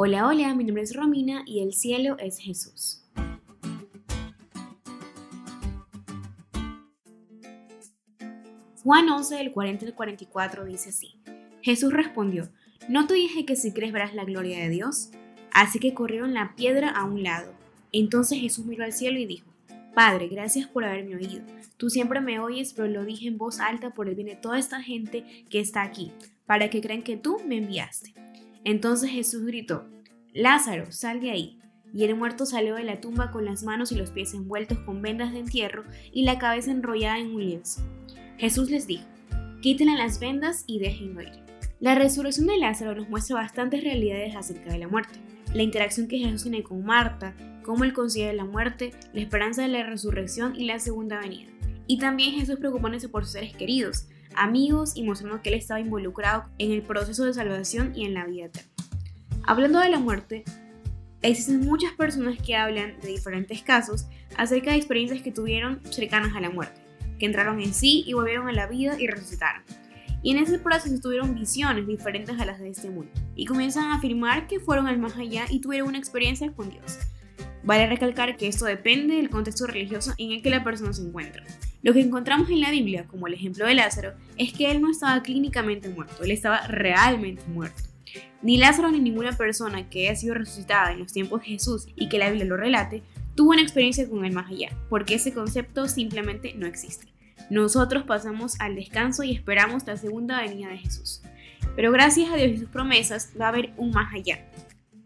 Hola, hola, mi nombre es Romina y el cielo es Jesús. Juan 11 del 40 al 44 dice así. Jesús respondió, ¿no te dije que si crees verás la gloria de Dios? Así que corrieron la piedra a un lado. Entonces Jesús miró al cielo y dijo, Padre, gracias por haberme oído. Tú siempre me oyes, pero lo dije en voz alta por el bien de toda esta gente que está aquí, para que crean que tú me enviaste. Entonces Jesús gritó, Lázaro, sal de ahí. Y el muerto salió de la tumba con las manos y los pies envueltos con vendas de entierro y la cabeza enrollada en un lienzo. Jesús les dijo, quítenle las vendas y déjenlo ir. La resurrección de Lázaro nos muestra bastantes realidades acerca de la muerte. La interacción que Jesús tiene con Marta, cómo él considera la muerte, la esperanza de la resurrección y la segunda venida. Y también Jesús preocupándose por sus seres queridos, amigos y mostrando que él estaba involucrado en el proceso de salvación y en la vida eterna. Hablando de la muerte, existen muchas personas que hablan de diferentes casos acerca de experiencias que tuvieron cercanas a la muerte, que entraron en sí y volvieron a la vida y resucitaron. Y en ese proceso tuvieron visiones diferentes a las de este mundo y comienzan a afirmar que fueron al más allá y tuvieron una experiencia con Dios. Vale recalcar que esto depende del contexto religioso en el que la persona se encuentra. Lo que encontramos en la Biblia, como el ejemplo de Lázaro, es que él no estaba clínicamente muerto, él estaba realmente muerto. Ni Lázaro ni ninguna persona que haya sido resucitada en los tiempos de Jesús y que la Biblia lo relate, tuvo una experiencia con el más allá, porque ese concepto simplemente no existe. Nosotros pasamos al descanso y esperamos la segunda venida de Jesús. Pero gracias a Dios y sus promesas va a haber un más allá.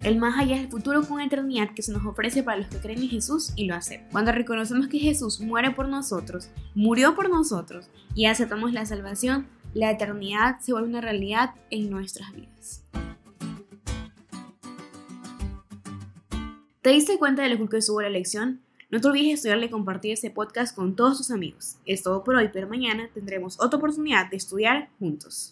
El más allá es el futuro con eternidad que se nos ofrece para los que creen en Jesús y lo hacen. Cuando reconocemos que Jesús muere por nosotros, murió por nosotros y aceptamos la salvación, la eternidad se vuelve una realidad en nuestras vidas. ¿Te diste cuenta de lo que estuvo la lección? No te olvides de estudiarle y compartir este podcast con todos tus amigos. Es todo por hoy, pero mañana tendremos otra oportunidad de estudiar juntos.